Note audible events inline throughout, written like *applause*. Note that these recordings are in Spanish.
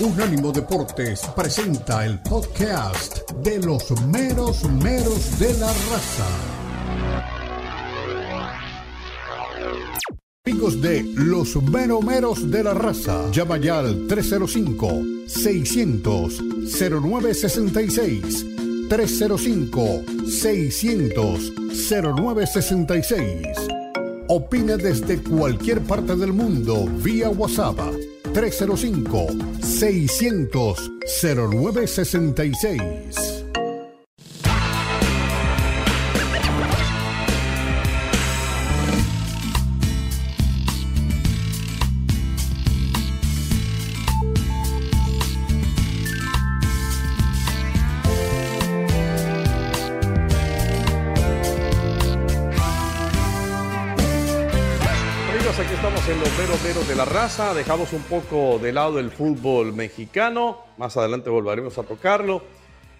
Unánimo Deportes presenta el podcast de los meros meros de la raza. Amigos de los meros de la raza, llama ya al 305-600-0966. 305-600-0966. Opina desde cualquier parte del mundo vía WhatsApp 305 600 0966. Dejamos un poco de lado el fútbol mexicano, más adelante volveremos a tocarlo,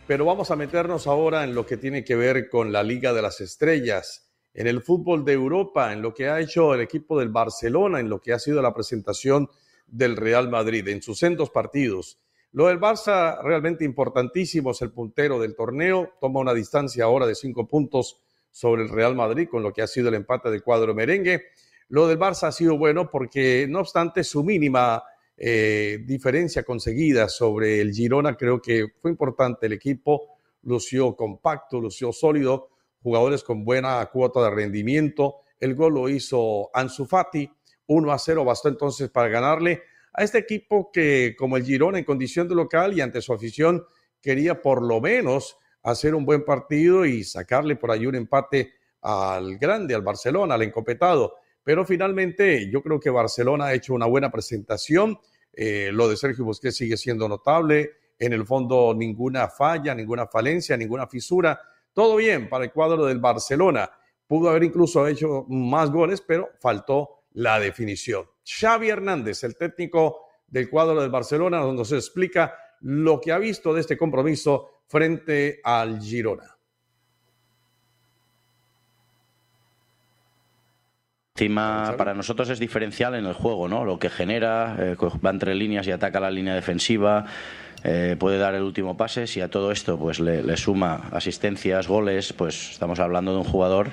pero vamos a meternos ahora en lo que tiene que ver con la Liga de las Estrellas, en el fútbol de Europa, en lo que ha hecho el equipo del Barcelona, en lo que ha sido la presentación del Real Madrid en sus centros partidos. Lo del Barça realmente importantísimo, es el puntero del torneo, toma una distancia ahora de cinco puntos sobre el Real Madrid con lo que ha sido el empate del cuadro merengue lo del Barça ha sido bueno porque, no obstante, su mínima eh, diferencia conseguida sobre el Girona, creo que fue importante. El equipo lució compacto, lució sólido, jugadores con buena cuota de rendimiento. El gol lo hizo Ansu Fati, 1 a 0 bastó entonces para ganarle a este equipo que, como el Girona, en condición de local y ante su afición, quería por lo menos hacer un buen partido y sacarle por ahí un empate al grande, al Barcelona, al encopetado. Pero finalmente yo creo que Barcelona ha hecho una buena presentación. Eh, lo de Sergio Busquets sigue siendo notable. En el fondo ninguna falla, ninguna falencia, ninguna fisura. Todo bien para el cuadro del Barcelona. Pudo haber incluso hecho más goles, pero faltó la definición. Xavi Hernández, el técnico del cuadro del Barcelona, donde se explica lo que ha visto de este compromiso frente al Girona. Encima, para nosotros es diferencial en el juego, ¿no? Lo que genera, eh, va entre líneas y ataca la línea defensiva, eh, puede dar el último pase. Si a todo esto pues le, suma asistencias, goles, pues estamos hablando de un jugador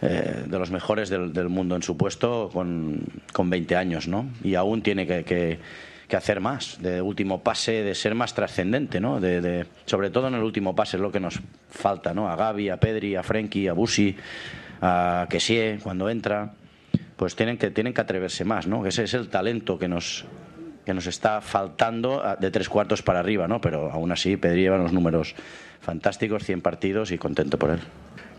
eh, de los mejores del, mundo en su puesto con, con 20 años, ¿no? Y aún tiene que, que, hacer más, de último pase, de ser más trascendente, ¿no? De, sobre todo en el último pase es lo que nos falta, ¿no? A Gaby, a Pedri, a Frenkie, a Busi a Kessie cuando entra, pues tienen que, tienen que atreverse más, ¿no? Ese es el talento que nos, que nos está faltando de tres cuartos para arriba, ¿no? Pero aún así Pedri lleva unos números fantásticos, 100 partidos y contento por él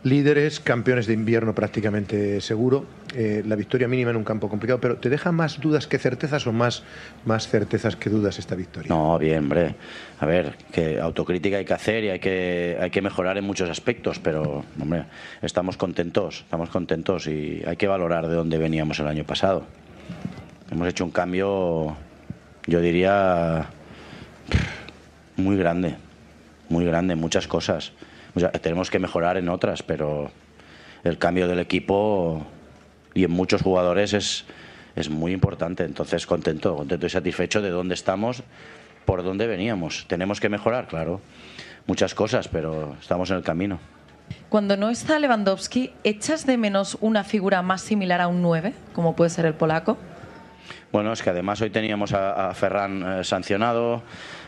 líderes, campeones de invierno prácticamente seguro, eh, la victoria mínima en un campo complicado, pero ¿te deja más dudas que certezas o más, más certezas que dudas esta victoria? No, bien, hombre. A ver, que autocrítica hay que hacer y hay que, hay que mejorar en muchos aspectos, pero, hombre, estamos contentos, estamos contentos y hay que valorar de dónde veníamos el año pasado. Hemos hecho un cambio, yo diría, muy grande, muy grande, muchas cosas tenemos que mejorar en otras, pero el cambio del equipo y en muchos jugadores es, es muy importante. Entonces, contento, contento y satisfecho de dónde estamos, por dónde veníamos. Tenemos que mejorar, claro, muchas cosas, pero estamos en el camino. Cuando no está Lewandowski, ¿echas de menos una figura más similar a un 9, como puede ser el polaco? Bueno, es que además hoy teníamos a, Ferran eh, sancionado,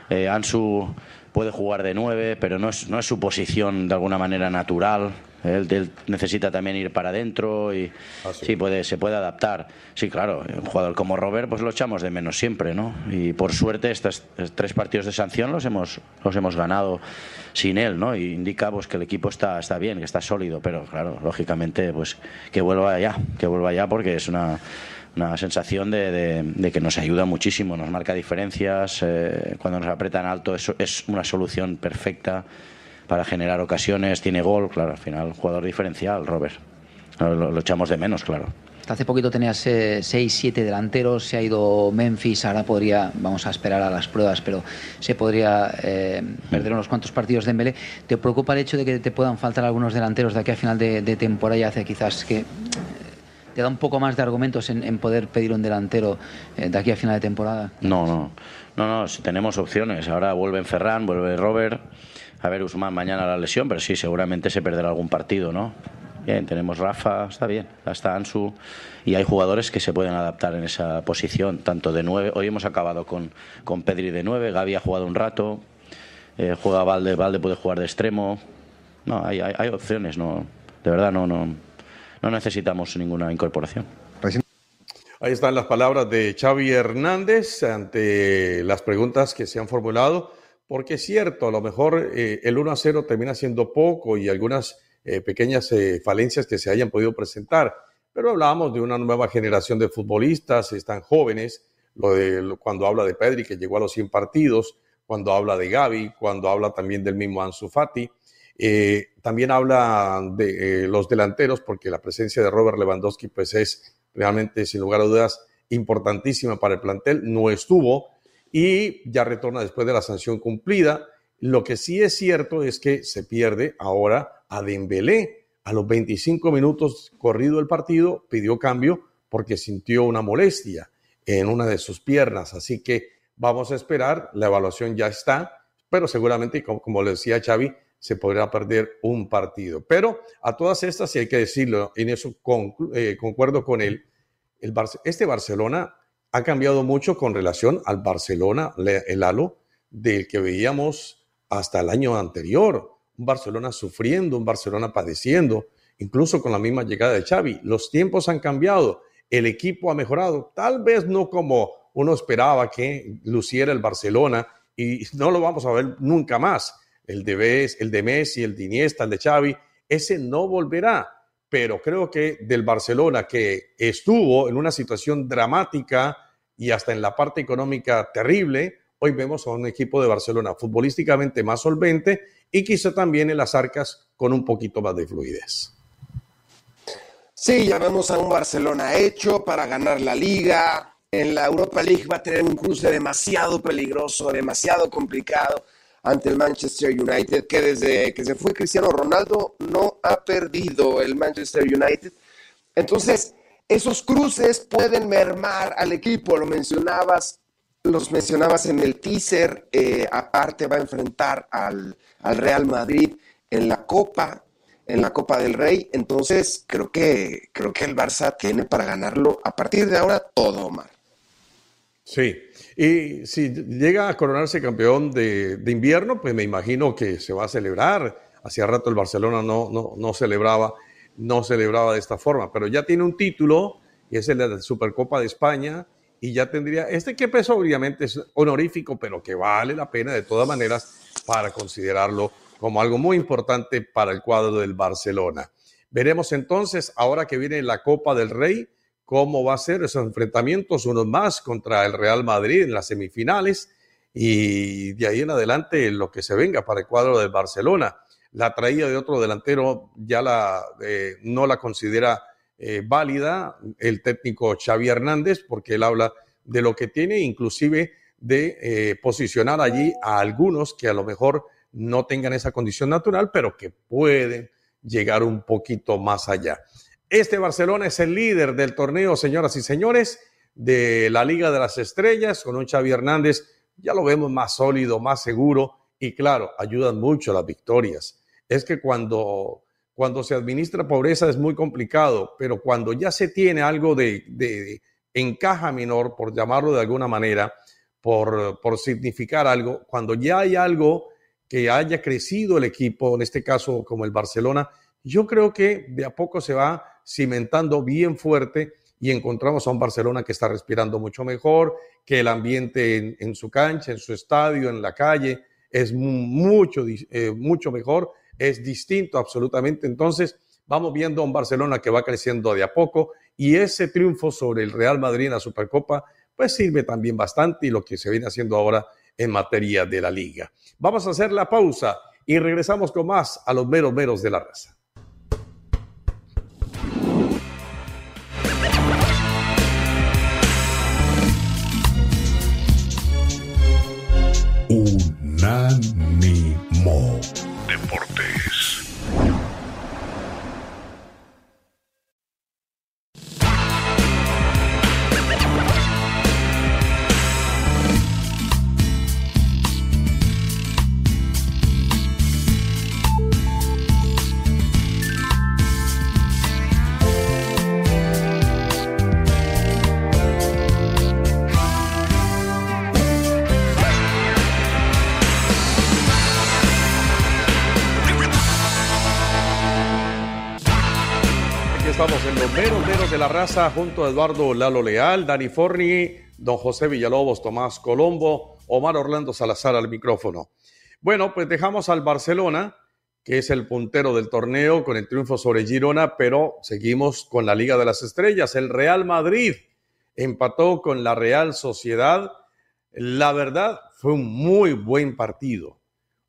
eh, Ansu puede jugar de nueve, pero no es, no es su posición de alguna manera natural. Él, necesita también ir para adentro y ah, sí. puede, se puede adaptar. Sí, claro, un jugador como Robert pues lo echamos de menos siempre, ¿no? Y por suerte estos tres partidos de sanción los hemos, los hemos ganado sin él, ¿no? Y indica pues, que el equipo está, está bien, que está sólido, pero claro, lógicamente pues que vuelva allá, que vuelva allá porque es una una sensación de, que nos ayuda muchísimo, nos marca diferencias, eh, cuando nos apretan alto es, es una solución perfecta para generar ocasiones, tiene gol, claro, al final jugador diferencial, Robert. Lo, echamos de menos, claro. hace poquito tenías 6, eh, 7 delanteros, se ha ido Memphis, ahora podría, vamos a esperar a las pruebas, pero se podría eh, perder unos cuantos partidos de Mbele. ¿Te preocupa el hecho de que te puedan faltar algunos delanteros de aquí a final de, de temporada y hace quizás que ¿Te da un poco más de argumentos en, poder pedir un delantero eh, de aquí a final de temporada? No, no. No, no, tenemos opciones. Ahora vuelve Ferran, vuelve Robert. A ver, Usman mañana la lesión, pero sí, seguramente se perderá algún partido, ¿no? Bien, tenemos Rafa, está bien, está Ansu y hay jugadores que se pueden adaptar en esa posición, tanto de nueve. Hoy hemos acabado con, con Pedri de nueve, Gaby ha jugado un rato, eh, juega Valde, Valde puede jugar de extremo. No, hay, hay, hay opciones, no, de verdad no, no, no necesitamos ninguna incorporación. Ahí están las palabras de Xavi Hernández ante las preguntas que se han formulado, porque es cierto, a lo mejor eh, el 1 a 0 termina siendo poco y algunas eh, pequeñas eh, falencias que se hayan podido presentar, pero hablábamos de una nueva generación de futbolistas, están jóvenes, lo de cuando habla de Pedri que llegó a los 100 partidos, cuando habla de Gaby, cuando habla también del mismo Ansu Fati, también habla de los delanteros porque la presencia de Robert Lewandowski pues es realmente sin lugar a dudas importantísima para el plantel, no estuvo y ya retorna después de la sanción cumplida. Lo que sí es cierto es que se pierde ahora a Dembélé. A los 25 minutos corrido el partido pidió cambio porque sintió una molestia en una de sus piernas. Así que vamos a esperar, la evaluación ya está, pero seguramente, como, le decía Xavi, se podrá perder un partido. Pero a todas estas, y hay que decirlo, en eso eh, concuerdo con él, el este Barcelona ha cambiado mucho con relación al Barcelona, el halo del que veíamos hasta el año anterior. Un Barcelona sufriendo, un Barcelona padeciendo, incluso con la misma llegada de Xavi. Los tiempos han cambiado, el equipo ha mejorado, tal vez no como uno esperaba que luciera el Barcelona y *laughs* no lo vamos a ver nunca más el de, el de Messi, el de Iniesta, el de Xavi, ese no volverá. Pero creo que del Barcelona que estuvo en una situación dramática y hasta en la parte económica terrible, hoy vemos a un equipo de Barcelona futbolísticamente más solvente y quizá también en las arcas con un poquito más de fluidez. Sí, ya vemos a un Barcelona hecho para ganar la liga. En la Europa League va a tener un cruce demasiado peligroso, demasiado complicado ante el Manchester United, que desde que se fue Cristiano Ronaldo no ha perdido el Manchester United. Entonces, esos cruces pueden mermar al equipo, lo mencionabas, los mencionabas en el teaser, eh, aparte va a enfrentar al, al, Real Madrid en la Copa, en la Copa del Rey, entonces creo que, creo que el Barça tiene para ganarlo a partir de ahora todo, Omar. Sí, y si llega a coronarse campeón de, invierno, pues me imagino que se va a celebrar. Hacía rato el Barcelona no, no, no, celebraba, no celebraba de esta forma, pero ya tiene un título y es el de la Supercopa de España y ya tendría, este que peso obviamente es honorífico, pero que vale la pena de todas maneras para considerarlo como algo muy importante para el cuadro del Barcelona. Veremos entonces, ahora que viene la Copa del Rey, cómo va a ser esos enfrentamientos, unos más contra el Real Madrid en las semifinales y de ahí en adelante lo que se venga para el cuadro del Barcelona. La traída de otro delantero ya la, eh, no la considera eh, válida el técnico Xavi Hernández porque él habla de lo que tiene, inclusive de eh, posicionar allí a algunos que a lo mejor no tengan esa condición natural, pero que pueden llegar un poquito más allá. Este Barcelona es el líder del torneo, señoras y señores, de la Liga de las Estrellas, con un Xavi Hernández, ya lo vemos más sólido, más seguro y claro, ayudan mucho las victorias. Es que cuando, cuando se administra pobreza es muy complicado, pero cuando ya se tiene algo de, de encaja menor, por llamarlo de alguna manera, por, por significar algo, cuando ya hay algo que haya crecido el equipo, en este caso como el Barcelona, yo creo que de a poco se va cimentando bien fuerte y encontramos a un Barcelona que está respirando mucho mejor, que el ambiente en, su cancha, en su estadio, en la calle, es mucho, eh, mucho mejor, es distinto absolutamente. Entonces, vamos viendo a un Barcelona que va creciendo de a poco y ese triunfo sobre el Real Madrid en la Supercopa, pues sirve también bastante y lo que se viene haciendo ahora en materia de la liga. Vamos a hacer la pausa y regresamos con más a los meros meros de la raza. Unánimo estamos en los meros de la raza junto a Eduardo Lalo Leal, Dani Forni, don José Villalobos, Tomás Colombo, Omar Orlando Salazar al micrófono. Bueno, pues dejamos al Barcelona, que es el puntero del torneo con el triunfo sobre Girona, pero seguimos con la Liga de las Estrellas. El Real Madrid empató con la Real Sociedad. La verdad, fue un muy buen partido.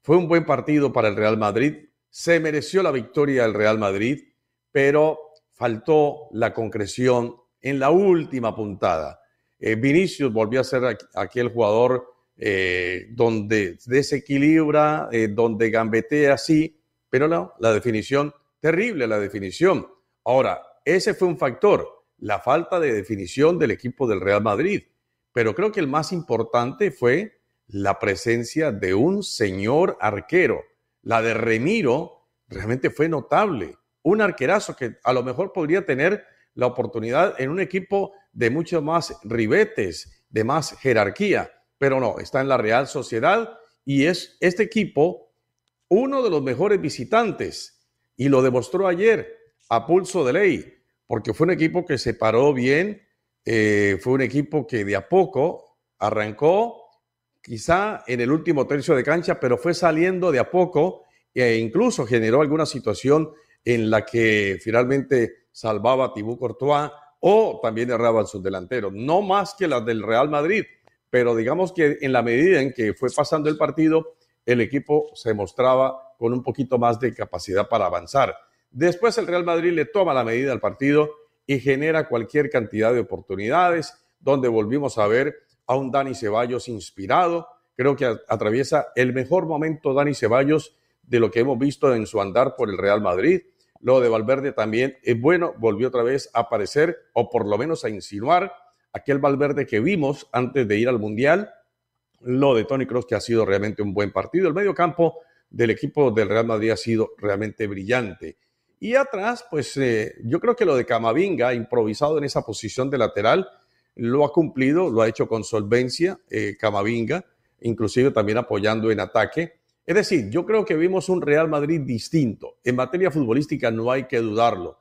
Fue un buen partido para el Real Madrid. Se mereció la victoria el Real Madrid pero faltó la concreción en la última puntada. Eh, Vinicius volvió a ser aquel jugador eh, donde desequilibra, eh, donde gambetea, sí, pero no, la definición, terrible la definición. Ahora, ese fue un factor, la falta de definición del equipo del Real Madrid, pero creo que el más importante fue la presencia de un señor arquero. La de Remiro realmente fue notable un arquerazo que a lo mejor podría tener la oportunidad en un equipo de muchos más ribetes, de más jerarquía, pero no, está en la Real Sociedad y es este equipo uno de los mejores visitantes y lo demostró ayer a pulso de ley, porque fue un equipo que se paró bien, eh, fue un equipo que de a poco arrancó, quizá en el último tercio de cancha, pero fue saliendo de a poco e incluso generó alguna situación en la que finalmente salvaba a Tibú Courtois o también erraba sus delanteros, no más que las del Real Madrid, pero digamos que en la medida en que fue pasando el partido, el equipo se mostraba con un poquito más de capacidad para avanzar. Después el Real Madrid le toma la medida al partido y genera cualquier cantidad de oportunidades, donde volvimos a ver a un Dani Ceballos inspirado. Creo que atraviesa el mejor momento Dani Ceballos de lo que hemos visto en su andar por el Real Madrid. Lo de Valverde también es bueno, volvió otra vez a aparecer o por lo menos a insinuar aquel Valverde que vimos antes de ir al Mundial. Lo de Tony Cross que ha sido realmente un buen partido. El medio campo del equipo del Real Madrid ha sido realmente brillante. Y atrás, pues eh, yo creo que lo de Camavinga, improvisado en esa posición de lateral, lo ha cumplido, lo ha hecho con solvencia eh, Camavinga, inclusive también apoyando en ataque. Es decir, yo creo que vimos un Real Madrid distinto. En materia futbolística no hay que dudarlo.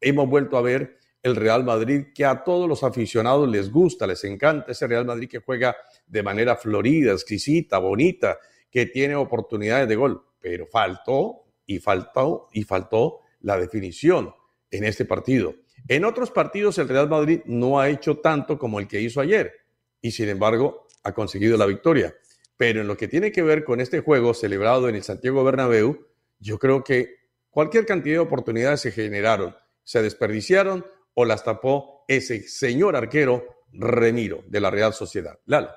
Hemos vuelto a ver el Real Madrid que a todos los aficionados les gusta, les encanta ese Real Madrid que juega de manera florida, exquisita, bonita, que tiene oportunidades de gol, pero faltó y faltó y faltó la definición en este partido. En otros partidos el Real Madrid no ha hecho tanto como el que hizo ayer y sin embargo ha conseguido la victoria. Pero en lo que tiene que ver con este juego celebrado en el Santiago Bernabéu, yo creo que cualquier cantidad de oportunidades se generaron, se desperdiciaron o las tapó ese señor arquero Remiro de la Real Sociedad. Lalo.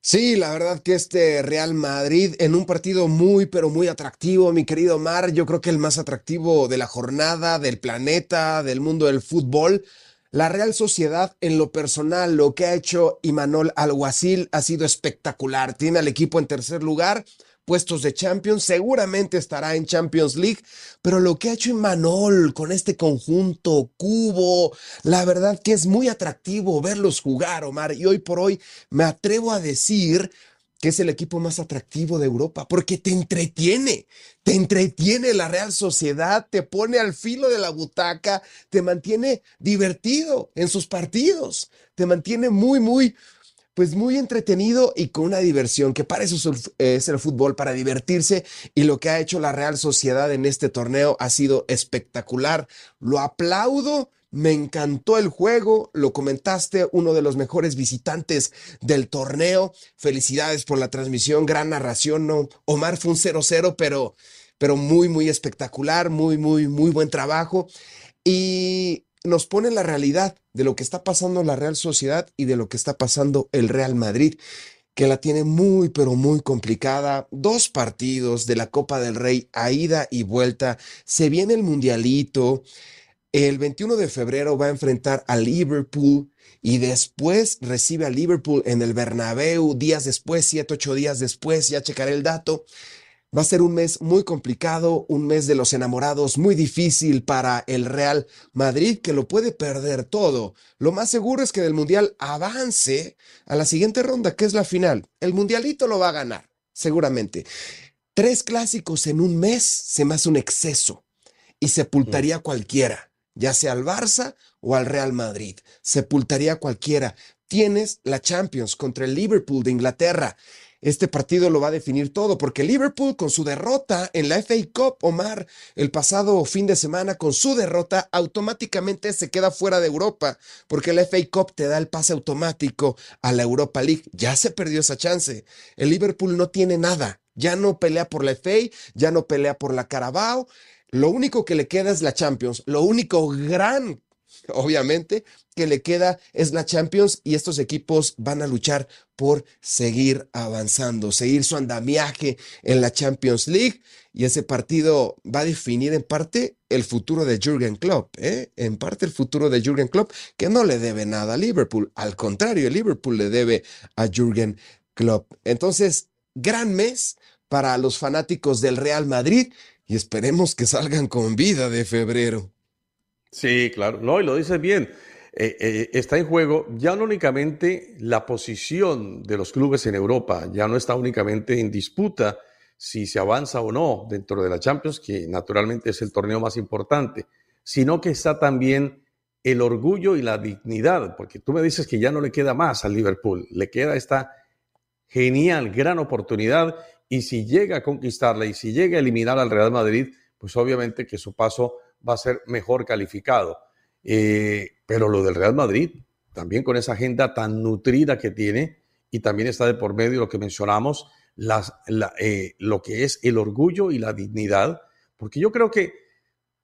Sí, la verdad que este Real Madrid en un partido muy, pero muy atractivo, mi querido Mar, yo creo que el más atractivo de la jornada, del planeta, del mundo del fútbol. La Real Sociedad, en lo personal, lo que ha hecho Imanol Alguacil ha sido espectacular. Tiene al equipo en tercer lugar, puestos de Champions, seguramente estará en Champions League, pero lo que ha hecho Imanol con este conjunto cubo, la verdad que es muy atractivo verlos jugar, Omar, y hoy por hoy me atrevo a decir que es el equipo más atractivo de Europa, porque te entretiene, te entretiene la Real Sociedad, te pone al filo de la butaca, te mantiene divertido en sus partidos, te mantiene muy, muy, pues muy entretenido y con una diversión, que para eso es el fútbol, para divertirse, y lo que ha hecho la Real Sociedad en este torneo ha sido espectacular. Lo aplaudo me encantó el juego, lo comentaste, uno de los mejores visitantes del torneo. Felicidades por la transmisión, gran narración, ¿no? Omar fue un 0-0, pero, pero muy, muy espectacular, muy, muy, muy buen trabajo. Y nos pone la realidad de lo que está pasando la Real Sociedad y de lo que está pasando el Real Madrid, que la tiene muy, pero muy complicada. Dos partidos de la Copa del Rey a ida y vuelta. Se viene el Mundialito. El 21 de febrero va a enfrentar a Liverpool y después recibe a Liverpool en el Bernabéu días después, siete, ocho días después, ya checaré el dato. Va a ser un mes muy complicado, un mes de los enamorados muy difícil para el Real Madrid, que lo puede perder todo. Lo más seguro es que del Mundial avance a la siguiente ronda, que es la final. El Mundialito lo va a ganar, seguramente. Tres clásicos en un mes se me hace un exceso y sepultaría a cualquiera, ya sea al Barça o al Real Madrid. Sepultaría a cualquiera. Tienes la Champions contra el Liverpool de Inglaterra. Este partido lo va a definir todo, porque Liverpool con su derrota en la FA Cup, Omar, el pasado fin de semana, con su derrota, automáticamente se queda fuera de Europa, porque la FA Cup te da el pase automático a la Europa League. Ya se perdió esa chance. El Liverpool no tiene nada. Ya no pelea por la FA, ya no pelea por la Carabao. Lo único que le queda es la Champions. Lo único gran obviamente, que le queda es la Champions y estos equipos van a luchar por seguir avanzando, seguir su andamiaje en la Champions League y ese partido va a definir en parte el futuro de Jürgen Klopp, ¿eh? en parte el futuro de Jürgen Klopp, que no le debe nada a Liverpool, al contrario, Liverpool le debe a Jürgen Klopp. Entonces, gran mes para los fanáticos del Real Madrid y esperemos que salgan con vida de febrero. Sí, claro. No, y lo dices bien. Eh, eh, está en juego ya no únicamente la posición de los clubes en Europa, ya no está únicamente en disputa si se avanza o no dentro de la Champions, que naturalmente es el torneo más importante, sino que está también el orgullo y la dignidad, porque tú me dices que ya no le queda más al Liverpool, le queda esta genial, gran oportunidad, y si llega a conquistarla y si llega a eliminar al Real Madrid, pues obviamente que su paso va a ser mejor calificado. Eh, pero lo del Real Madrid, también con esa agenda tan nutrida que tiene, y también está de por medio lo que mencionamos, eh, lo que es el orgullo y la dignidad, porque yo creo que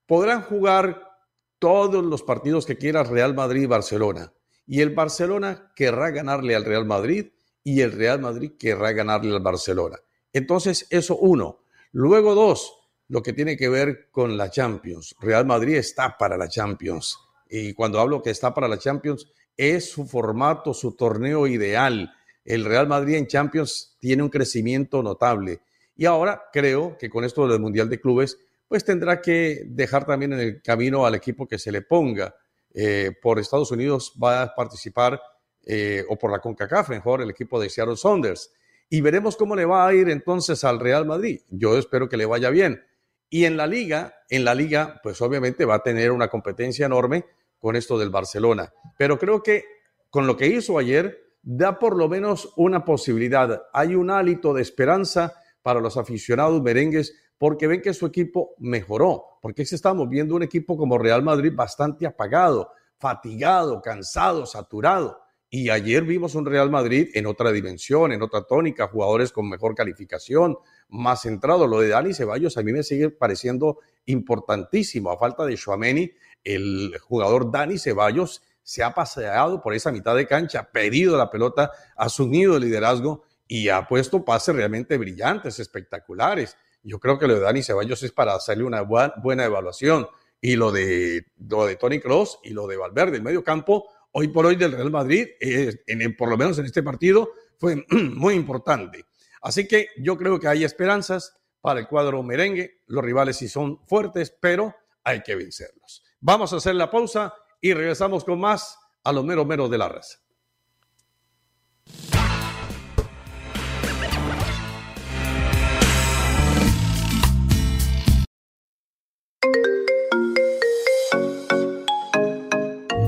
podrán jugar todos los partidos que quiera Real Madrid Barcelona, y el Barcelona querrá ganarle al Real Madrid y el Real Madrid querrá ganarle al Barcelona. Entonces, eso uno. Luego dos, lo que tiene que ver con la Champions. Real Madrid está para la Champions. Y cuando hablo que está para la Champions, es su formato, su torneo ideal. El Real Madrid en Champions tiene un crecimiento notable. Y ahora creo que con esto del Mundial de Clubes, pues tendrá que dejar también en el camino al equipo que se le ponga. Eh, por Estados Unidos va a participar, eh, o por la CONCACAF, mejor, el equipo de Seattle Saunders. Y veremos cómo le va a ir entonces al Real Madrid. Yo espero que le vaya bien. Y en la liga, en la liga, pues obviamente va a tener una competencia enorme con esto del Barcelona. Pero creo que con lo que hizo ayer, da por lo menos una posibilidad. Hay un hálito de esperanza para los aficionados merengues porque ven que su equipo mejoró. Porque estamos viendo un equipo como Real Madrid bastante apagado, fatigado, cansado, saturado. Y ayer vimos un Real Madrid en otra dimensión, en otra tónica, jugadores con mejor calificación, más centrado. Lo de Dani Ceballos a mí me sigue pareciendo importantísimo. A falta de Chouameni, el jugador Dani Ceballos se ha paseado por esa mitad de cancha, ha pedido la pelota, ha asumido el liderazgo y ha puesto pases realmente brillantes, espectaculares. Yo creo que lo de Dani Ceballos es para hacerle una buena evaluación. Y lo de, lo de Tony Cross y lo de Valverde, el medio campo, hoy por hoy del Real Madrid, por lo menos en este partido, fue *clears throat* muy importante. Así que yo creo que hay esperanzas para el cuadro merengue. Los rivales sí son fuertes, pero hay que vencerlos. Vamos a hacer la pausa y regresamos con más a los meros meros de la raza.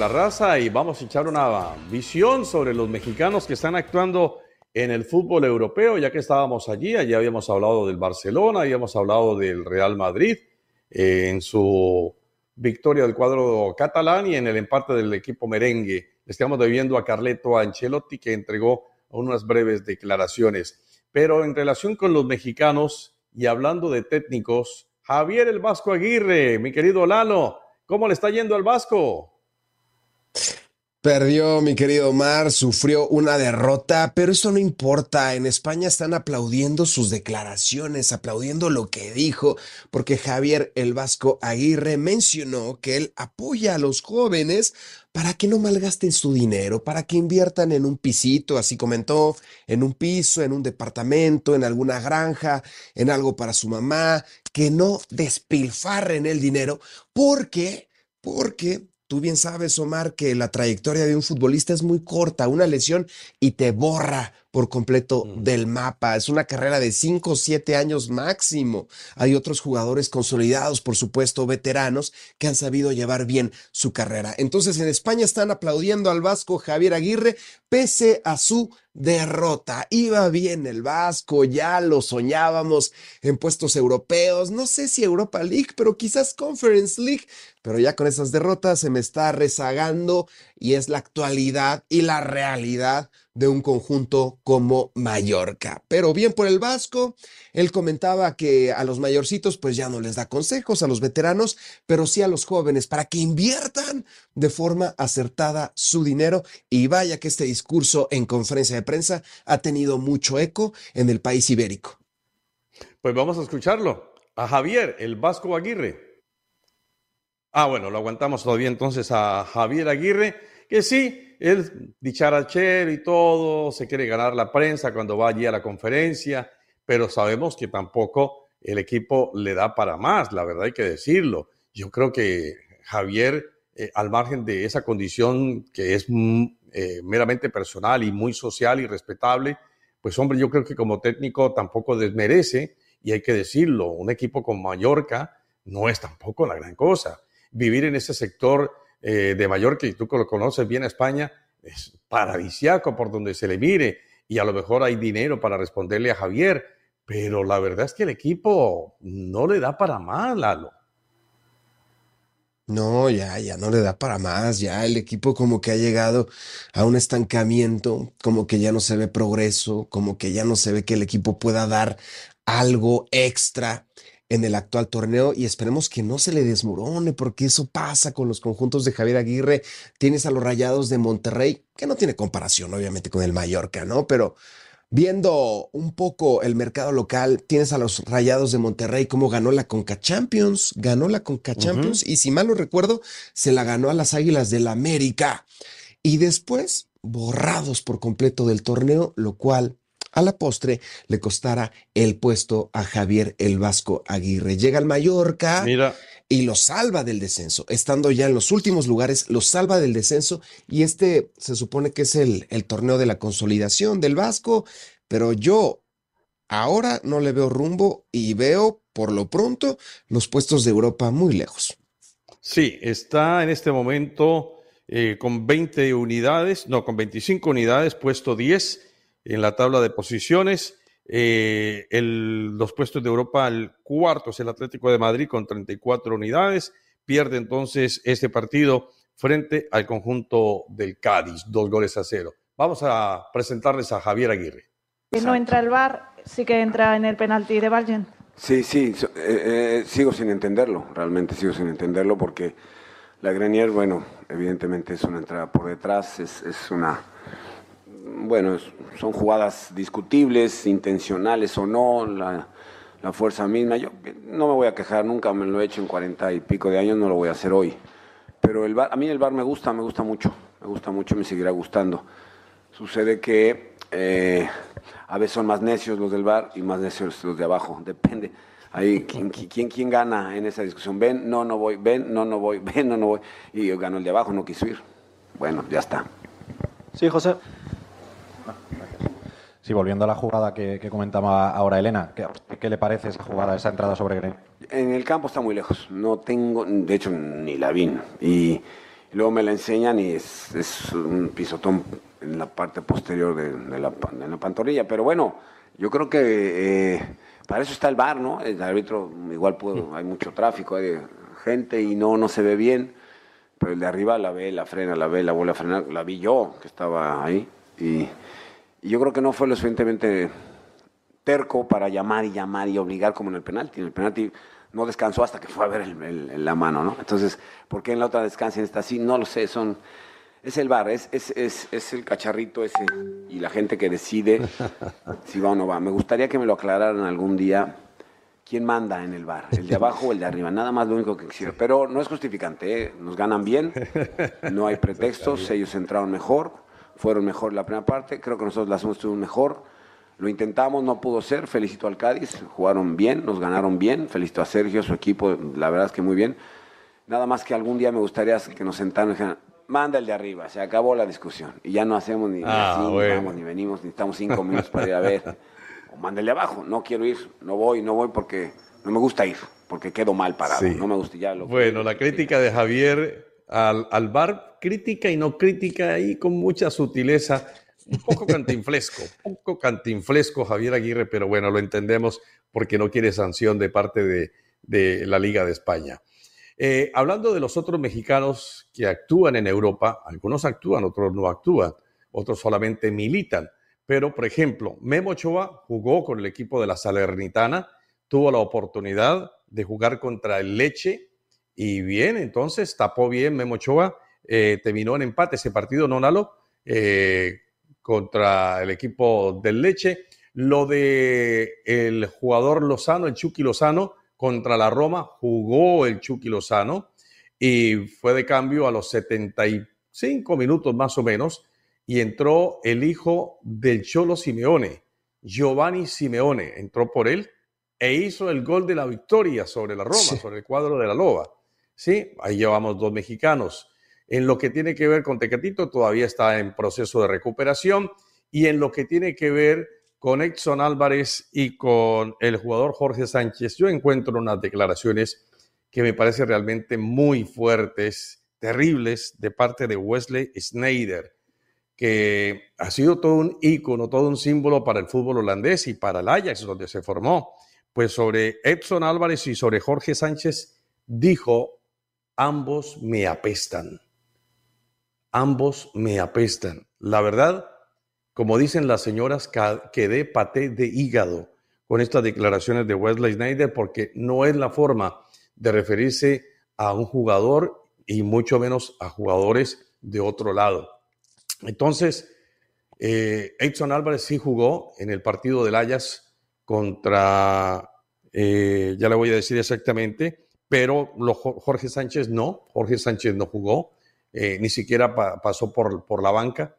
La raza y vamos a echar una visión sobre los mexicanos que están actuando en el fútbol europeo, ya que estábamos allí, allí habíamos hablado del Barcelona, habíamos hablado del Real Madrid eh, en su victoria del cuadro catalán y en el empate del equipo merengue. Estamos debiendo a Carleto Ancelotti que entregó unas breves declaraciones. Pero en relación con los mexicanos y hablando de técnicos, Javier el Vasco Aguirre, mi querido Lalo, ¿cómo le está yendo al Vasco? Perdió, mi querido Omar, sufrió una derrota, pero eso no importa. En España están aplaudiendo sus declaraciones, aplaudiendo lo que dijo, porque Javier el Vasco Aguirre mencionó que él apoya a los jóvenes para que no malgasten su dinero, para que inviertan en un pisito, así comentó, en un piso, en un departamento, en alguna granja, en algo para su mamá, que no despilfarren el dinero, porque, porque Tú bien sabes, Omar, que la trayectoria de un futbolista es muy corta, una lesión y te borra por completo mm. del mapa. Es una carrera de 5 o 7 años máximo. Hay otros jugadores consolidados, por supuesto, veteranos, que han sabido llevar bien su carrera. Entonces en España están aplaudiendo al vasco Javier Aguirre pese a su derrota. Iba bien el Vasco, ya lo soñábamos en puestos europeos, no sé si Europa League, pero quizás Conference League, pero ya con esas derrotas se me está rezagando y es la actualidad y la realidad de un conjunto como Mallorca. Pero bien por el Vasco, él comentaba que a los mayorcitos pues ya no les da consejos, a los veteranos, pero sí a los jóvenes para que inviertan de forma acertada su dinero y vaya que este discurso en conferencia de prensa ha tenido mucho eco en el país ibérico. Pues vamos a escucharlo. A Javier, el Vasco Aguirre. Ah, bueno, lo aguantamos todavía entonces a Javier Aguirre, que sí, él dicharachero y todo, se quiere ganar la prensa cuando va allí a la conferencia, pero sabemos que tampoco el equipo le da para más, la verdad hay que decirlo. Yo creo que Javier, eh, al margen de esa condición que es mm, eh, meramente personal y muy social y respetable, pues hombre, yo creo que como técnico tampoco desmerece, y hay que decirlo, un equipo con Mallorca no es tampoco la gran cosa. Vivir en ese sector eh, de Mallorca, y tú lo conoces bien España, es paradisiaco por donde se le mire, y a lo mejor hay dinero para responderle a Javier, pero la verdad es que el equipo no le da para más, Lalo. No, ya, ya no le da para más, ya el equipo como que ha llegado a un estancamiento, como que ya no se ve progreso, como que ya no se ve que el equipo pueda dar algo extra en el actual torneo y esperemos que no se le desmorone porque eso pasa con los conjuntos de Javier Aguirre. Tienes a los Rayados de Monterrey, que no tiene comparación obviamente con el Mallorca, ¿no? Pero viendo un poco el mercado local, tienes a los Rayados de Monterrey cómo ganó la Conca Champions, ganó la Conca Champions y si mal no recuerdo, se la ganó a las Águilas del la América y después borrados por completo del torneo, lo cual a la postre le costara el puesto a Javier el Vasco Aguirre. Llega al Mallorca y lo salva del descenso. Estando ya en los últimos lugares, lo salva del descenso y este se supone que es el, el torneo de la consolidación del Vasco, pero yo ahora no le veo rumbo y veo por lo pronto los puestos de Europa muy lejos. Sí, está en este momento eh, con 20 unidades, no, con 25 unidades, puesto 10 en la tabla de posiciones. Eh, los puestos de Europa, el cuarto es el Atlético de Madrid con 34 unidades. Pierde entonces este partido frente al conjunto del Cádiz, dos goles a cero. Vamos a presentarles a Javier Aguirre. Si no entra el VAR, sí que entra en el penalti de Valgen. Sí, sí, eh, eh, sigo sin entenderlo, realmente sigo sin entenderlo porque la Grenier, bueno, evidentemente es una entrada por detrás, es, es una bueno, son jugadas discutibles, intencionales o no, la, fuerza misma. Yo no me voy a quejar, nunca me lo he hecho en cuarenta y pico de años, no lo voy a hacer hoy. Pero el bar, a mí el bar me gusta, me gusta mucho, me gusta mucho, me seguirá gustando. Sucede que eh, a veces son más necios los del bar y más necios los de abajo, depende. Ahí, ¿quién, quién, quién gana en esa discusión? Ven, no, no voy, ven, no, no voy, *laughs* ven, no, no voy. Y yo gano el de abajo, no quiso ir. Bueno, ya está. Sí, José. Sí, volviendo a la jugada que, comentaba ahora Elena, ¿qué, le parece esa jugada, esa entrada sobre Green? En el campo está muy lejos, no tengo, de hecho ni la vi. Y luego me la enseñan y es, un pisotón en la parte posterior de, la, pantorrilla. Pero bueno, yo creo que eh, para eso está el bar, ¿no? El árbitro, igual puedo, hay mucho tráfico, hay gente y no, no se ve bien. Pero el de arriba la ve, la frena, la ve, la vuelve a frenar. La vi yo, que estaba ahí. Y Y yo creo que no fue lo suficientemente terco para llamar y llamar y obligar como en el penalti. En el penalti no descansó hasta que fue a ver el, el, la mano, ¿no? Entonces, ¿por qué en la otra descansa y en esta así? No lo sé, son... Es el bar, es, es, es, es, el cacharrito ese y la gente que decide si va o no va. Me gustaría que me lo aclararan algún día quién manda en el bar, el de abajo o el de arriba, nada más lo único que quisiera. Pero no es justificante, ¿eh? nos ganan bien, no hay pretextos, ellos entraron mejor, fueron mejor la primera parte, creo que nosotros la hacemos mejor lo intentamos, no pudo ser. Felicito al Cádiz, jugaron bien, nos ganaron bien. Felicito a Sergio, su equipo, la verdad es que muy bien. Nada más que algún día me gustaría que nos sentaran y dijeran, manda el de arriba, se acabó la discusión. Y ya no hacemos ni, ah, así, ni vamos, ni venimos, necesitamos cinco minutos para ir a ver. O manda el de abajo, no quiero ir, no voy, no voy porque no me gusta ir, porque quedo mal parado. No me gusta ya lo Bueno, la crítica de Javier al, al bar, crítica y no crítica, ahí con mucha sutileza un poco cantinflesco, un poco cantinflesco Javier Aguirre, pero bueno, lo entendemos porque no quiere sanción de parte de, de la Liga de España. Eh, hablando de los otros mexicanos que actúan en Europa, algunos actúan, otros no actúan, otros solamente militan. Pero, por ejemplo, Memo Ochoa jugó con el equipo de la Salernitana, tuvo la oportunidad de jugar contra el Leche y bien, entonces tapó bien Memo Ochoa, eh, terminó en empate ese partido, no Nalo, eh, contra el equipo del Leche. Lo de el jugador Lozano, el Chucky Lozano, contra la Roma, jugó el Chucky Lozano y fue de cambio a los 75 minutos más o menos y entró el hijo del Cholo Simeone, Giovanni Simeone, entró por él e hizo el gol de la victoria sobre la Roma, sobre el cuadro de la Loba. Sí, ahí llevamos dos mexicanos. En lo que tiene que ver con Tecatito, todavía está en proceso de recuperación. Y en lo que tiene que ver con Edson Álvarez y con el jugador Jorge Sánchez, yo encuentro unas declaraciones que me parecen realmente muy fuertes, terribles, de parte de Wesley Snyder, que ha sido todo un ícono, todo un símbolo para el fútbol holandés y para el Ajax, donde se formó. Pues sobre Edson Álvarez y sobre Jorge Sánchez dijo, ambos me apestan ambos me apestan. La verdad, como dicen las señoras, quedé paté de hígado con estas declaraciones de Wesley Snyder porque no es la forma de referirse a un jugador y mucho menos a jugadores de otro lado. Entonces, eh, Edson Álvarez sí jugó en el partido del Ayas contra, eh, ya le voy a decir exactamente, pero Jorge Sánchez no, Jorge Sánchez no jugó. Eh, ni siquiera pasó por, por, la banca,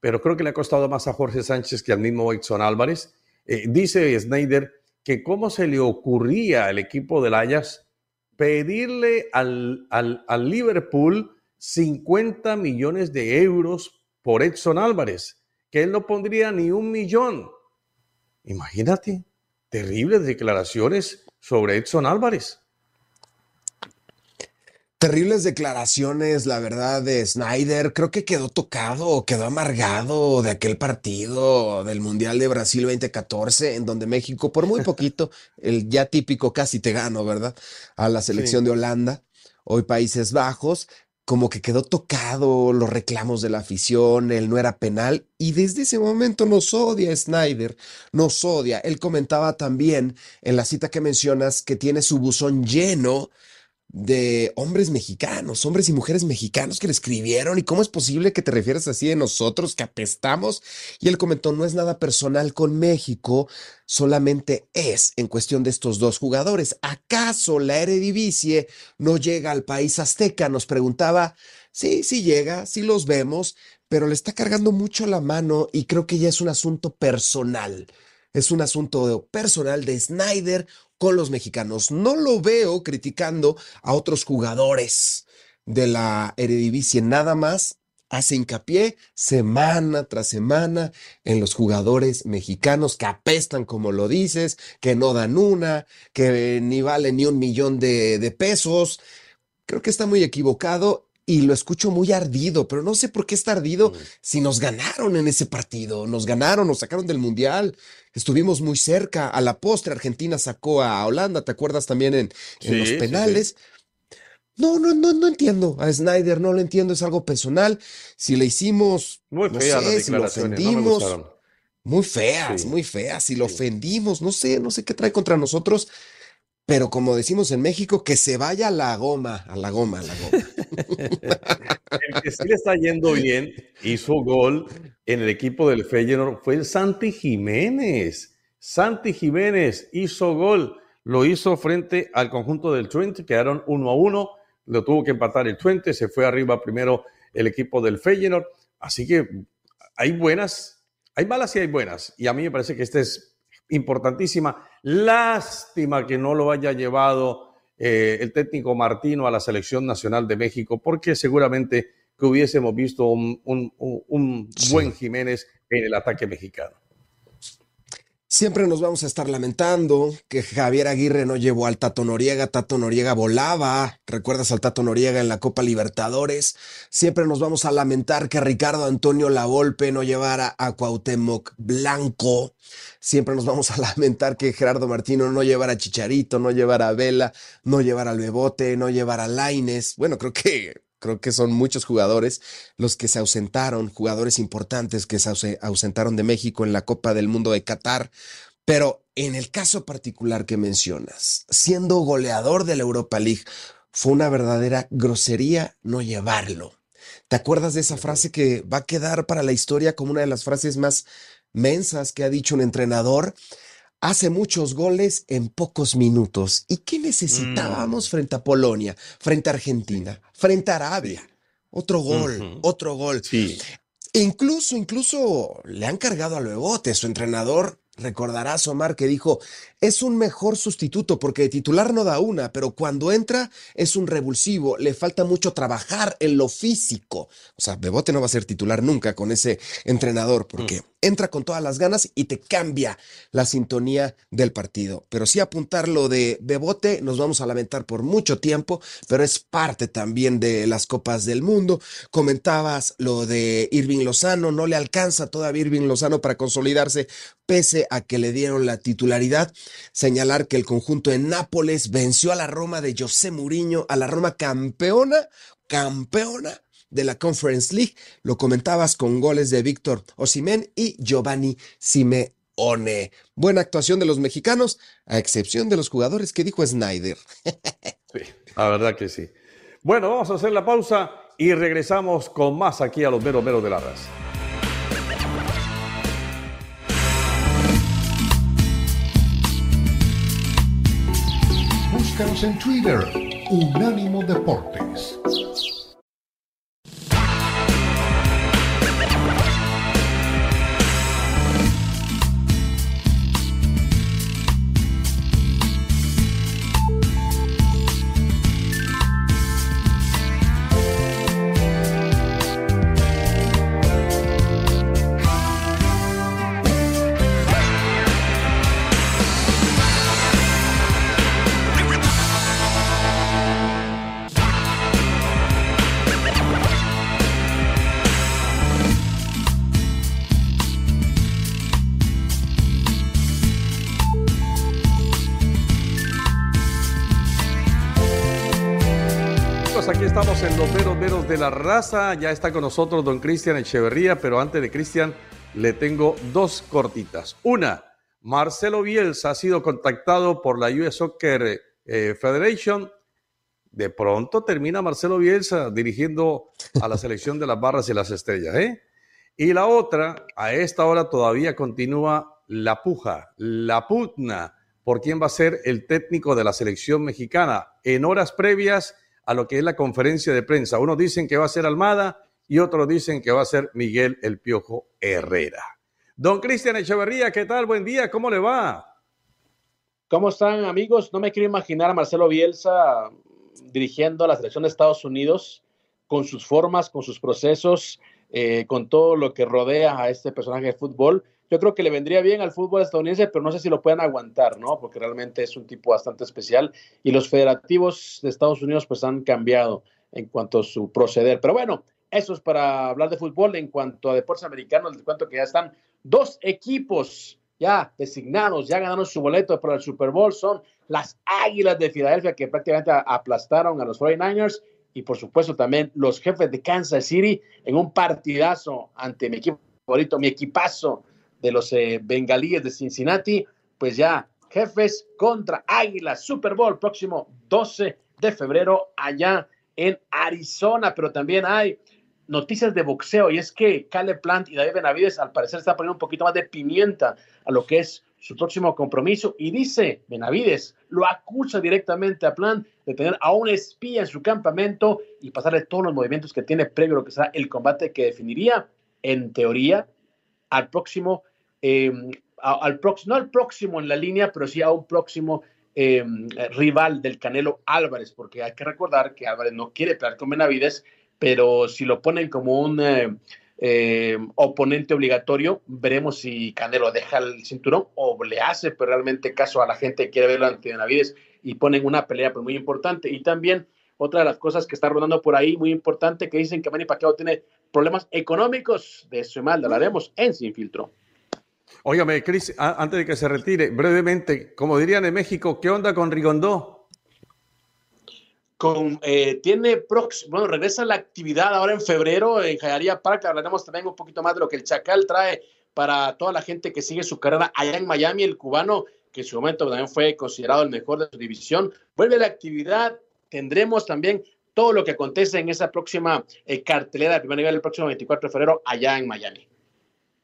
pero creo que le ha costado más a Jorge Sánchez que al mismo Edson Álvarez. Eh, dice Snyder que cómo se le ocurría al equipo del Ajax pedirle al, al, al Liverpool 50 millones de euros por Edson Álvarez, que él no pondría ni un millón. Imagínate, terribles declaraciones sobre Edson Álvarez. Terribles declaraciones, la verdad, de Snyder. Creo que quedó tocado, quedó amargado de aquel partido del Mundial de Brasil 2014, en donde México, por muy poquito, *laughs* el ya típico casi te gano, ¿verdad? A la selección de Holanda, hoy Países Bajos, como que quedó tocado los reclamos de la afición, él no era penal, y desde ese momento nos odia Snyder, nos odia. Él comentaba también en la cita que mencionas que tiene su buzón lleno de hombres mexicanos, hombres y mujeres mexicanos que le escribieron y cómo es posible que te refieras así de nosotros que apestamos. Y él comentó, no es nada personal con México, solamente es en cuestión de estos dos jugadores. ¿Acaso la Eredivisie no llega al país azteca? Nos preguntaba, sí, sí llega, sí los vemos, pero le está cargando mucho la mano y creo que ya es un asunto personal. Es un asunto personal de Snyder, con los mexicanos. No lo veo criticando a otros jugadores de la Eredivisie, nada más hace hincapié semana tras semana en los jugadores mexicanos que apestan, como lo dices, que no dan una, que ni valen ni un millón de, de pesos. Creo que está muy equivocado y lo escucho muy ardido, pero no sé por qué está ardido si nos ganaron en ese partido, nos ganaron, nos sacaron del Mundial, estuvimos muy cerca, a la postre Argentina sacó a Holanda, ¿te acuerdas también en, los penales? No, no, no, no entiendo a Snyder, no lo entiendo, es algo personal. Si le hicimos, muy no sé, si lo ofendimos. muy feas, muy feas, y lo ofendimos, no sé, no sé qué trae contra nosotros, pero como decimos en México, que se vaya a la goma, a la goma, a la goma. El que sí le está yendo bien, hizo gol en el equipo del Feyenoord, fue el Santi Jiménez. Santi Jiménez hizo gol, lo hizo frente al conjunto del Twente, quedaron uno a uno, lo tuvo que empatar el Twente, se fue arriba primero el equipo del Feyenoord, así que hay buenas, hay malas y hay buenas, y a mí me parece que esta es importantísima. Lástima que no lo haya llevado eh, el técnico Martino a la selección nacional de México, porque seguramente que hubiésemos visto un, un buen Jiménez en el ataque mexicano. Siempre nos vamos a estar lamentando que Javier Aguirre no llevó al Tato Noriega. Tato Noriega volaba. ¿Recuerdas al Tato Noriega en la Copa Libertadores? Siempre nos vamos a lamentar que Ricardo Antonio Lavolpe no llevara a Cuauhtémoc Blanco. Siempre nos vamos a lamentar que Gerardo Martino no llevara a Chicharito, no llevara a Vela, no llevara al Bebote, no llevara a Laines. Bueno, creo que Creo que son muchos jugadores los que se ausentaron, jugadores importantes que se ausentaron de México en la Copa del Mundo de Qatar. Pero en el caso particular que mencionas, siendo goleador de la Europa League, fue una verdadera grosería no llevarlo. ¿Te acuerdas de esa frase que va a quedar para la historia como una de las frases más mensas que ha dicho un entrenador? Hace muchos goles en pocos minutos. ¿Y qué necesitábamos mm. frente a Polonia, frente a Argentina, frente a Arabia? Otro gol, otro gol. Sí. Incluso, incluso le han cargado a Luegote, su entrenador. Recordarás, Omar, que dijo, es un mejor sustituto porque de titular no da una, pero cuando entra es un revulsivo, le falta mucho trabajar en lo físico. O sea, Bebote no va a ser titular nunca con ese entrenador porque mm. Entra con todas las ganas y te cambia la sintonía del partido. Pero sí apuntar lo de Bebote, nos vamos a lamentar por mucho tiempo, pero es parte también de las Copas del Mundo. Comentabas lo de Irving Lozano, no le alcanza todavía Irving Lozano para consolidarse pese a que le dieron la titularidad. Señalar que el conjunto de Nápoles venció a la Roma de José Mourinho, a la Roma campeona, campeona de la Conference League. Lo comentabas con goles de Víctor Osimén y Giovanni Simeone. Buena actuación de los mexicanos, a excepción de los jugadores que dijo Snyder. *laughs* sí, la verdad que sí. Bueno, vamos a hacer la pausa y regresamos con más aquí a los meros meros de la raza. Búscanos en Twitter, Unánimo Deportes. De la raza. Ya está con nosotros don Cristian Echeverría, pero antes de Cristian le tengo dos cortitas. Una, Marcelo Bielsa ha sido contactado por la US Soccer eh, Federation. De pronto termina Marcelo Bielsa dirigiendo a la selección de las barras y las estrellas. ¿eh? Y la otra, a esta hora todavía continúa la puja, la putna por quién va a ser el técnico de la selección mexicana. En horas previas a lo que es la conferencia de prensa. Unos dicen que va a ser Almada y otros dicen que va a ser Miguel El Piojo Herrera. Don Cristian Echeverría, ¿qué tal? Buen día, ¿cómo le va? ¿Cómo están amigos? No me quiero imaginar a Marcelo Bielsa dirigiendo a la selección de Estados Unidos con sus formas, con sus procesos, eh, con todo lo que rodea a este personaje de fútbol yo creo que le vendría bien al fútbol estadounidense, pero no sé si lo puedan aguantar, ¿no? Porque realmente es un tipo bastante especial y los federativos de Estados Unidos pues han cambiado en cuanto a su proceder. Pero bueno, eso es para hablar de fútbol. En cuanto a deportes americanos, les cuento que ya están dos equipos ya designados, ya ganaron su boleto para el Super Bowl. Son las Águilas de Filadelfia que prácticamente aplastaron a los 49ers y por supuesto también los jefes de Kansas City en un partidazo ante mi equipo favorito, mi equipazo de los eh, bengalíes de Cincinnati, pues ya jefes contra Águilas, Super Bowl próximo 12 de febrero allá en Arizona, pero también hay noticias de boxeo y es que Caleb Plant y David Benavides al parecer están poniendo un poquito más de pimienta a lo que es su próximo compromiso. Y dice Benavides, lo acusa directamente a Plant de tener a un espía en su campamento y pasarle todos los movimientos que tiene previo a lo que será el combate que definiría, en teoría, al próximo, em, al próximo, no al próximo en la línea, pero sí a un próximo em, rival del Canelo Álvarez, porque hay que recordar que Álvarez no quiere pelear con Benavides, pero si lo ponen como un eh, oponente obligatorio, veremos si Canelo deja el cinturón o le hace pero realmente caso a la gente que quiere verlo ante Benavides y ponen una pelea pues, muy importante. Y también otra de las cosas que está rodando por ahí, muy importante, que dicen que Manny Pacquiao tiene problemas económicos. De eso y mal, hablaremos en Sin Filtro. Óigame, Cris, antes de que se retire, brevemente, como dirían en México, ¿qué onda con Rigondó? Con, eh, tiene próximo, bueno, regresa la actividad ahora en febrero en Jayaría Park. Hablaremos también un poquito más de lo que el Chacal trae para toda la gente que sigue su carrera allá en Miami. El cubano, que en su momento también fue considerado el mejor de su división, vuelve a la actividad. Tendremos también todo lo que acontece en esa próxima eh, cartelera de primer nivel el próximo 24 de febrero allá en Miami.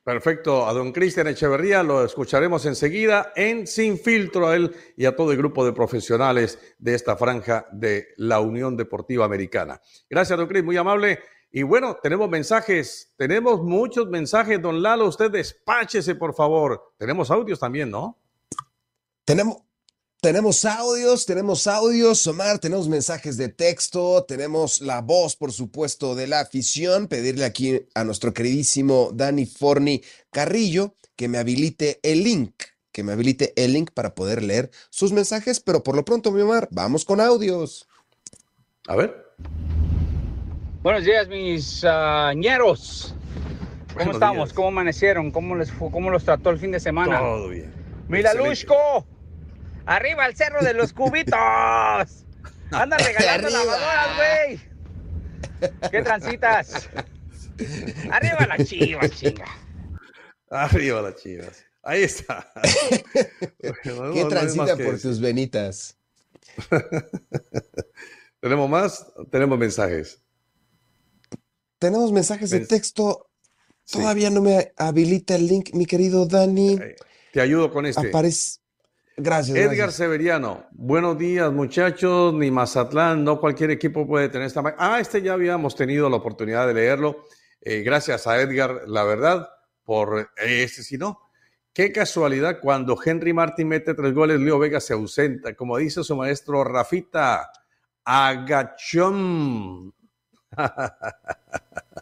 Perfecto, a don Cristian Echeverría lo escucharemos enseguida en Sin Filtro a él y a todo el grupo de profesionales de esta franja de la Unión Deportiva Americana. Gracias, don Cris, muy amable. Y bueno, tenemos mensajes, tenemos muchos mensajes, don Lalo, usted despáchese, por favor. Tenemos audios también, ¿no? Tenemos, tenemos audios, tenemos audios, Omar, tenemos mensajes de texto, tenemos la voz, por supuesto, de la afición. Pedirle aquí a nuestro queridísimo Dani Forni Carrillo que me habilite el link, que me habilite el link para poder leer sus mensajes, pero por lo pronto, mi Omar, vamos con audios. A ver. Buenos días, mis uh, ñeros. ¿Cómo estamos? ¿Cómo amanecieron? ¿Cómo, les ¿Cómo los trató el fin de semana? Todo bien. Milalushko. ¡Arriba al cerro de los cubitos! *laughs* ¡Andan regalando lavadoras, güey! ¿Qué transitas? ¡Arriba las chivas, chinga! Arriba las chivas. Ahí está. *laughs* ¿Qué transita por tus venitas? *laughs* ¿Tenemos más? Tenemos mensajes. Tenemos mensajes de texto. Todavía no me habilita el link, mi querido Dani. Te ayudo con este. Aparece. Gracias. Edgar Severiano, buenos días muchachos, ni Mazatlán, no cualquier equipo puede tener esta... Ah, este ya habíamos tenido la oportunidad de leerlo. Eh, gracias a Edgar, la verdad, por este si no. Qué casualidad, cuando Henry Martin mete tres goles, Leo Vega se ausenta. Como dice su maestro Rafita, agachón. *laughs*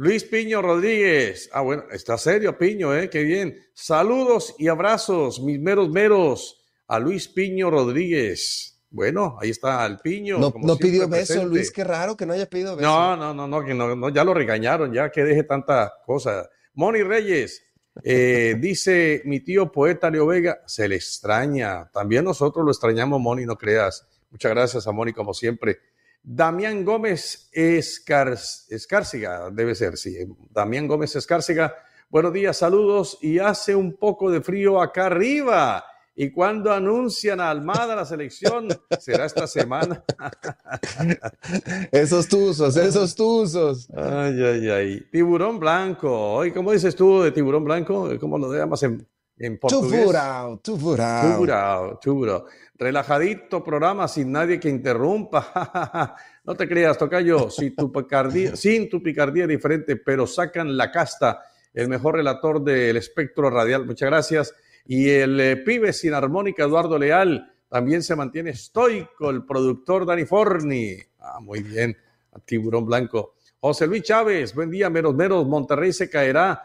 Luis Piño Rodríguez. Ah, bueno, está serio, Piño, ¿eh? Qué bien. Saludos y abrazos, mis meros meros, a Luis Piño Rodríguez. Bueno, ahí está el Piño. No, no pidió beso, Luis, qué raro que no haya pedido beso. No, no, no, no, que no, ya lo regañaron, ya que deje tanta cosa. Moni Reyes, eh, *laughs* dice mi tío poeta Leo Vega, se le extraña. También nosotros lo extrañamos, Moni, no creas. Muchas gracias a Moni, como siempre. Damián Gómez Escárciga, debe ser, sí. Damián Gómez Escárciga, buenos días, saludos. Y hace un poco de frío acá arriba. ¿Y cuando anuncian a Almada la selección? ¿Será esta semana? *laughs* esos tuzos, esos tuzos. Ay, ay, ay. Tiburón blanco. ¿Cómo dices tú de tiburón blanco? ¿Cómo lo llamas en, en portugués? Tuburao, tuburao. Tuburao, tuburao. Relajadito programa sin nadie que interrumpa. *laughs* no te creas, Tocayo, si tu picardía, *laughs* sin tu picardía diferente, pero sacan la casta, el mejor relator del espectro radial. Muchas gracias. Y el eh, pibe sin armónica, Eduardo Leal, también se mantiene estoico, el productor Dani Forni. Ah, muy bien, tiburón blanco. José Luis Chávez, buen día, menos menos, Monterrey se caerá.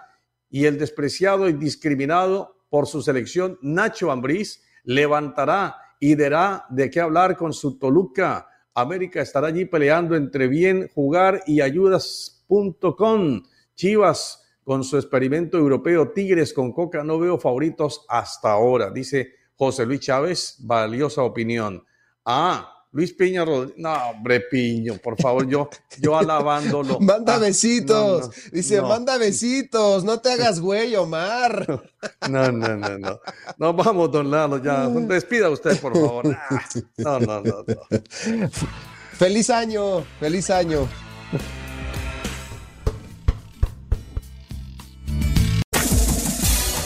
Y el despreciado y discriminado por su selección, Nacho Ambriz, levantará y dará de qué hablar con su Toluca. América estará allí peleando entre bien jugar y ayudas.com. Chivas con su experimento europeo. Tigres con Coca no veo favoritos hasta ahora, dice José Luis Chávez. Valiosa opinión. Ah, Luis Piña Rodríguez. No, hombre, Piño, por favor, yo, yo *laughs* alabándolo. manda Ah, besitos. no, no, Dice, no. manda besitos. No te hagas güey, Omar. *laughs* No, no, no, no. No, vamos, don Lalo, ya. *laughs* Despida usted, por favor. Ah, No, no, no, no. Feliz año. Feliz año.